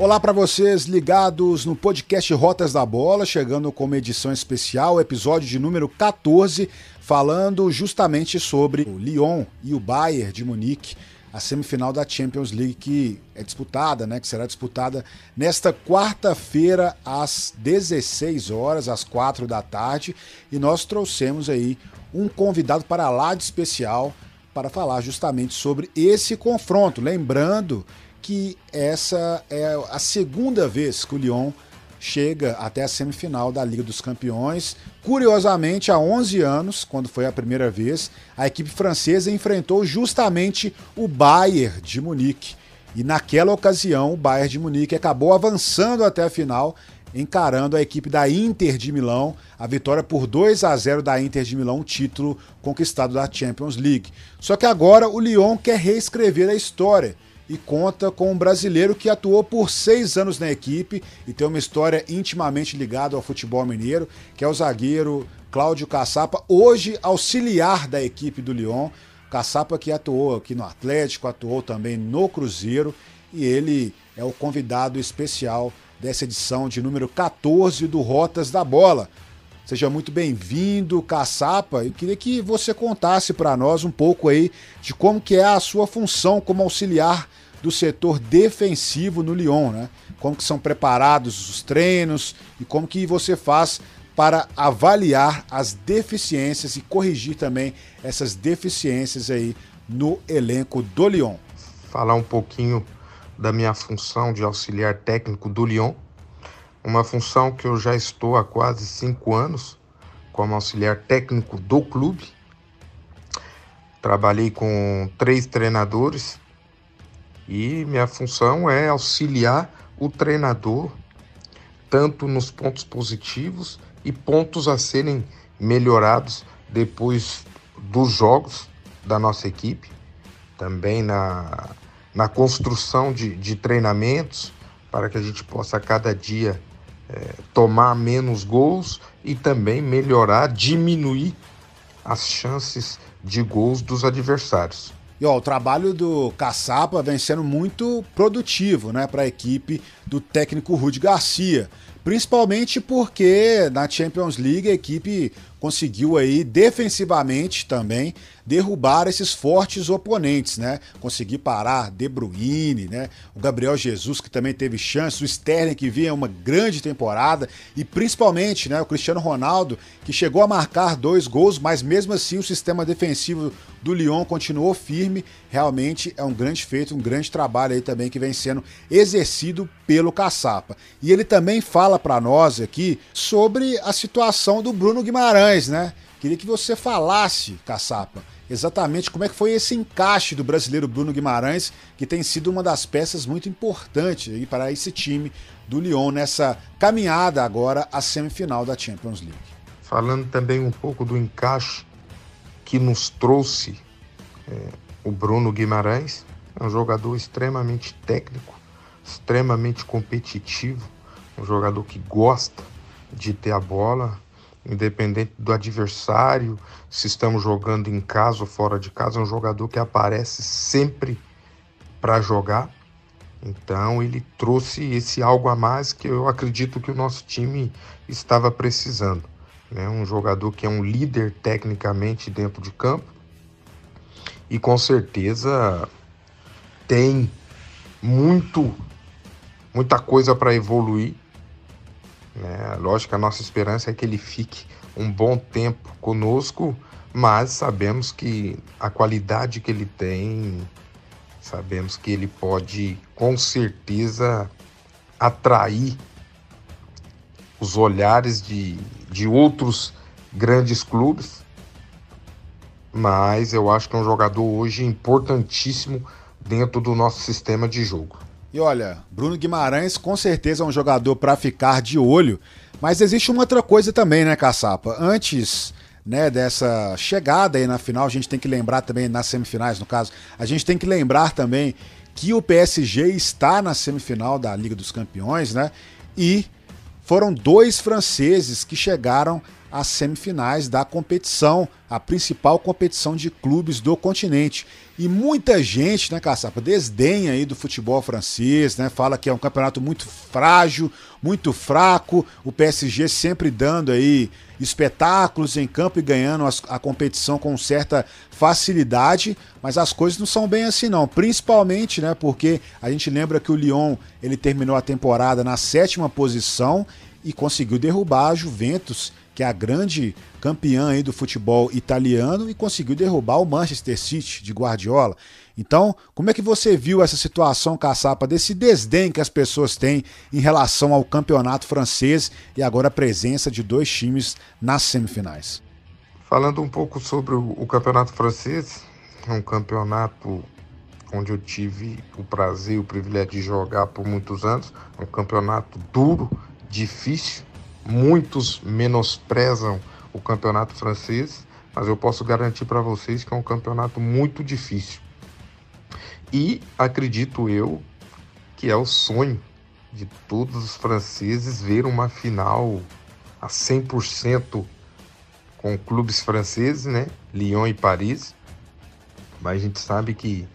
Olá para vocês ligados no podcast Rotas da Bola, chegando com uma edição especial, episódio de número 14, falando justamente sobre o Lyon e o Bayern de Munique, a semifinal da Champions League que é disputada, né, que será disputada nesta quarta-feira às 16 horas, às 4 da tarde, e nós trouxemos aí um convidado para lá de especial para falar justamente sobre esse confronto, lembrando que essa é a segunda vez que o Lyon chega até a semifinal da Liga dos Campeões. Curiosamente, há 11 anos, quando foi a primeira vez, a equipe francesa enfrentou justamente o Bayern de Munique. E naquela ocasião, o Bayern de Munique acabou avançando até a final, encarando a equipe da Inter de Milão, a vitória por 2 a 0 da Inter de Milão, título conquistado da Champions League. Só que agora o Lyon quer reescrever a história e conta com um brasileiro que atuou por seis anos na equipe e tem uma história intimamente ligada ao futebol mineiro, que é o zagueiro Cláudio Caçapa, hoje auxiliar da equipe do Lyon. Caçapa que atuou aqui no Atlético, atuou também no Cruzeiro e ele é o convidado especial dessa edição de número 14 do Rotas da Bola. Seja muito bem-vindo, Caçapa. Eu queria que você contasse para nós um pouco aí de como que é a sua função como auxiliar do setor defensivo no Lyon, né? Como que são preparados os treinos e como que você faz para avaliar as deficiências e corrigir também essas deficiências aí no elenco do Lyon. Falar um pouquinho da minha função de auxiliar técnico do Lyon, uma função que eu já estou há quase cinco anos como auxiliar técnico do clube. Trabalhei com três treinadores e minha função é auxiliar o treinador tanto nos pontos positivos e pontos a serem melhorados depois dos jogos da nossa equipe, também na, na construção de, de treinamentos para que a gente possa cada dia é, tomar menos gols e também melhorar, diminuir as chances de gols dos adversários. E ó, o trabalho do Caçapa vem sendo muito produtivo né, para a equipe do técnico Rudi Garcia. Principalmente porque na Champions League a equipe conseguiu aí defensivamente também derrubar esses fortes oponentes, né? Conseguir parar De Bruyne, né? O Gabriel Jesus que também teve chance, o Sterling que vinha uma grande temporada e principalmente, né, o Cristiano Ronaldo que chegou a marcar dois gols, mas mesmo assim o sistema defensivo do Lyon continuou firme. Realmente é um grande feito, um grande trabalho aí também que vem sendo exercido pelo Caçapa. E ele também fala para nós aqui sobre a situação do Bruno Guimarães, né? Queria que você falasse, Caçapa, exatamente como é que foi esse encaixe do brasileiro Bruno Guimarães, que tem sido uma das peças muito importantes aí para esse time do Lyon nessa caminhada agora à semifinal da Champions League. Falando também um pouco do encaixe que nos trouxe é, o Bruno Guimarães, é um jogador extremamente técnico, extremamente competitivo, um jogador que gosta de ter a bola, independente do adversário, se estamos jogando em casa ou fora de casa, é um jogador que aparece sempre para jogar. Então ele trouxe esse algo a mais que eu acredito que o nosso time estava precisando. Né? Um jogador que é um líder tecnicamente dentro de campo e com certeza tem muito muita coisa para evoluir né? Lógico que a nossa esperança é que ele fique um bom tempo conosco, mas sabemos que a qualidade que ele tem, sabemos que ele pode com certeza atrair os olhares de, de outros grandes clubes. Mas eu acho que é um jogador hoje importantíssimo dentro do nosso sistema de jogo. E olha, Bruno Guimarães com certeza é um jogador para ficar de olho, mas existe uma outra coisa também, né, Caçapa? Antes né, dessa chegada aí na final, a gente tem que lembrar também, nas semifinais no caso, a gente tem que lembrar também que o PSG está na semifinal da Liga dos Campeões, né? E foram dois franceses que chegaram as semifinais da competição, a principal competição de clubes do continente. E muita gente, né, Caçapa, desdenha aí do futebol francês, né? Fala que é um campeonato muito frágil, muito fraco, o PSG sempre dando aí espetáculos em campo e ganhando a competição com certa facilidade, mas as coisas não são bem assim não, principalmente, né, porque a gente lembra que o Lyon, ele terminou a temporada na sétima posição e conseguiu derrubar a Juventus que é a grande campeã aí do futebol italiano e conseguiu derrubar o Manchester City de Guardiola. Então, como é que você viu essa situação, Caçapa, desse desdém que as pessoas têm em relação ao campeonato francês e agora a presença de dois times nas semifinais? Falando um pouco sobre o, campeonato francês, é um campeonato onde eu tive o prazer e o privilégio de jogar por muitos anos, é um campeonato duro, difícil, Muitos menosprezam o campeonato francês, mas eu posso garantir para vocês que é um campeonato muito difícil. E acredito eu que é o sonho de todos os franceses ver uma final a 100% com clubes franceses, né? Lyon e Paris. Mas a gente sabe que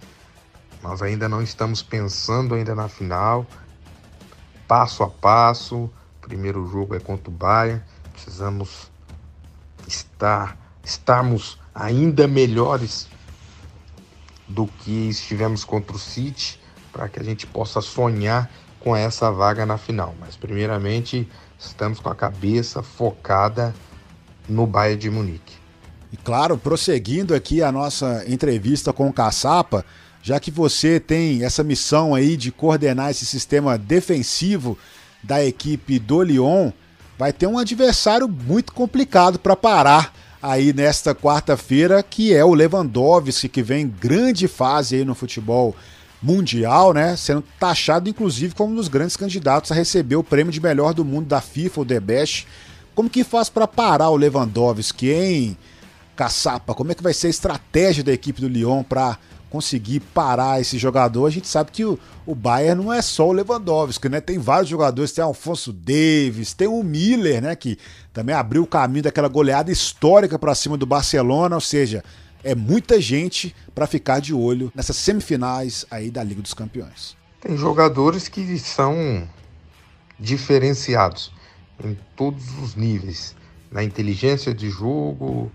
nós ainda não estamos pensando ainda na final, passo a passo, Primeiro jogo é contra o Bayern. Precisamos estar, estarmos ainda melhores do que estivemos contra o City para que a gente possa sonhar com essa vaga na final. Mas primeiramente estamos com a cabeça focada no Bayern de Munique. E claro, prosseguindo aqui a nossa entrevista com o Caçapa, já que você tem essa missão aí de coordenar esse sistema defensivo da equipe do Lyon vai ter um adversário muito complicado para parar aí nesta quarta-feira, que é o Lewandowski, que vem em grande fase aí no futebol mundial, né? Sendo taxado inclusive como um dos grandes candidatos a receber o prêmio de melhor do mundo da FIFA, o The Best. Como que faz para parar o Lewandowski, hein? Caçapa, como é que vai ser a estratégia da equipe do Lyon para conseguir parar esse jogador, a gente sabe que o, o Bayern não é só o Lewandowski, né? Tem vários jogadores, tem Alfonso Davis, tem o Miller, né? Que também abriu o caminho daquela goleada histórica para cima do Barcelona, ou seja, é muita gente para ficar de olho nessas semifinais aí da Liga dos Campeões. Tem jogadores que são diferenciados em todos os níveis, na inteligência de jogo,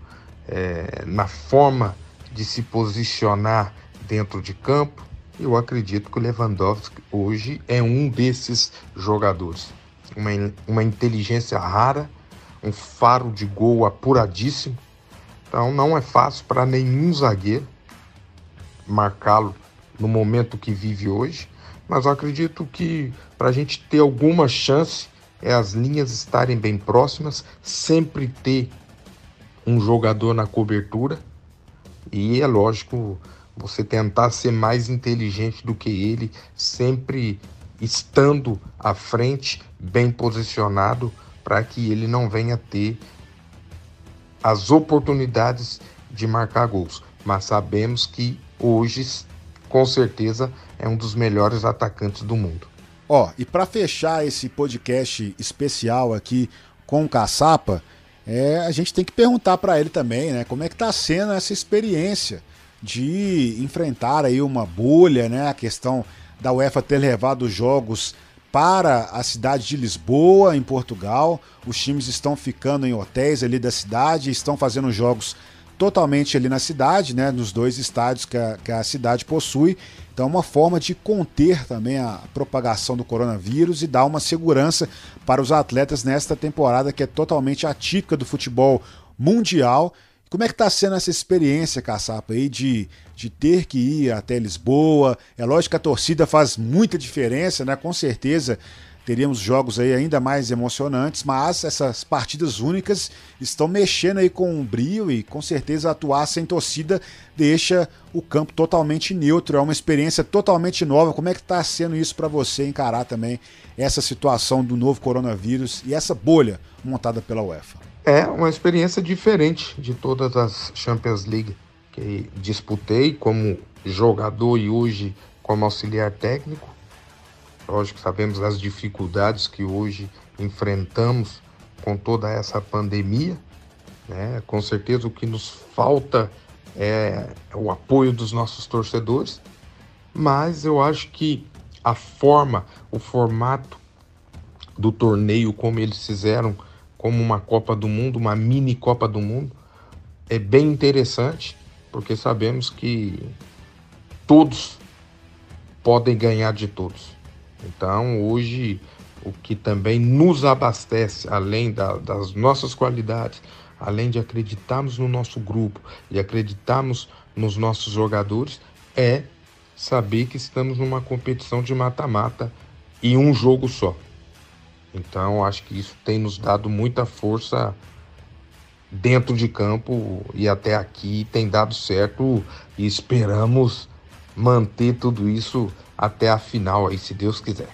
é, na forma de se posicionar dentro de campo. Eu acredito que o Lewandowski hoje é um desses jogadores. Uma, uma inteligência rara, um faro de gol apuradíssimo. Então não é fácil para nenhum zagueiro marcá-lo no momento que vive hoje. Mas eu acredito que para a gente ter alguma chance é as linhas estarem bem próximas, sempre ter um jogador na cobertura. E é lógico, você tentar ser mais inteligente do que ele, sempre estando à frente, bem posicionado, para que ele não venha ter as oportunidades de marcar gols. Mas sabemos que hoje, com certeza, é um dos melhores atacantes do mundo. Ó, oh, e para fechar esse podcast especial aqui com o Caçapa, é, a gente tem que perguntar para ele também, né? Como é que está sendo essa experiência de enfrentar aí uma bolha, né? A questão da UEFA ter levado os jogos para a cidade de Lisboa, em Portugal. Os times estão ficando em hotéis ali da cidade, estão fazendo jogos totalmente ali na cidade, né, nos dois estádios que a, que a cidade possui. Então, é uma forma de conter também a propagação do coronavírus e dar uma segurança para os atletas nesta temporada que é totalmente atípica do futebol mundial como é que está sendo essa experiência, Caçapa, aí de, de ter que ir até Lisboa? É lógico que a torcida faz muita diferença, né? Com certeza teríamos jogos aí ainda mais emocionantes, mas essas partidas únicas estão mexendo aí com o brilho e com certeza atuar sem torcida deixa o campo totalmente neutro, é uma experiência totalmente nova. Como é que está sendo isso para você encarar também essa situação do novo coronavírus e essa bolha montada pela UEFA? É uma experiência diferente de todas as Champions League que disputei como jogador e hoje como auxiliar técnico. Lógico, sabemos as dificuldades que hoje enfrentamos com toda essa pandemia, Né? Com certeza o que nos falta é o apoio dos nossos torcedores, mas eu acho que a forma, o formato do torneio, como eles fizeram, como uma Copa do Mundo, uma mini Copa do Mundo, é bem interessante, porque sabemos que todos podem ganhar de todos. Então, hoje, o que também nos abastece, além da, das nossas qualidades, além de acreditarmos no nosso grupo e acreditarmos nos nossos jogadores, é saber que estamos numa competição de mata-mata e um jogo só. Então, acho que isso tem nos dado muita força dentro de campo e até aqui tem dado certo e esperamos manter tudo isso até a final aí, se Deus quiser.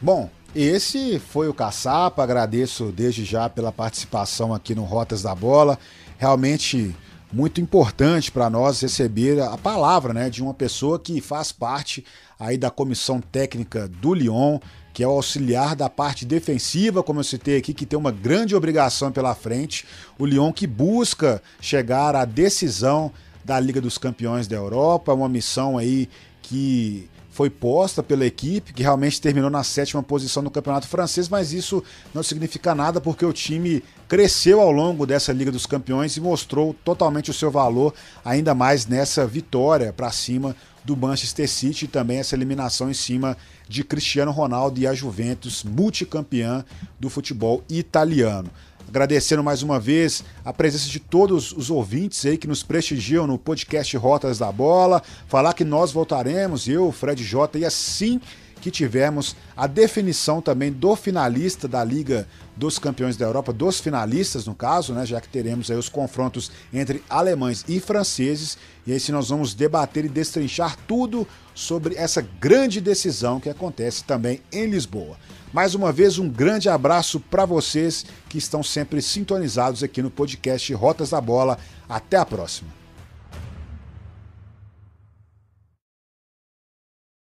Bom, esse foi o Caçapa, agradeço desde já pela participação aqui no Rotas da Bola. Realmente muito importante para nós receber a palavra né, de uma pessoa que faz parte aí da comissão técnica do Lyon, que é o auxiliar da parte defensiva, como eu citei aqui, que tem uma grande obrigação pela frente. O Lyon que busca chegar à decisão da Liga dos Campeões da Europa, uma missão aí que foi posta pela equipe, que realmente terminou na sétima posição no campeonato francês, mas isso não significa nada porque o time cresceu ao longo dessa Liga dos Campeões e mostrou totalmente o seu valor, ainda mais nessa vitória para cima do Manchester City e também essa eliminação em cima de Cristiano Ronaldo e a Juventus, multicampeã do futebol italiano. Agradecendo mais uma vez a presença de todos os ouvintes aí que nos prestigiam no podcast Rotas da Bola. Falar que nós voltaremos, eu, Fred J, e assim que tivermos a definição também do finalista da Liga dos Campeões da Europa, dos finalistas no caso, né, já que teremos aí os confrontos entre alemães e franceses, e aí sim nós vamos debater e destrinchar tudo sobre essa grande decisão que acontece também em Lisboa. Mais uma vez, um grande abraço para vocês que estão sempre sintonizados aqui no podcast Rotas da Bola. Até a próxima.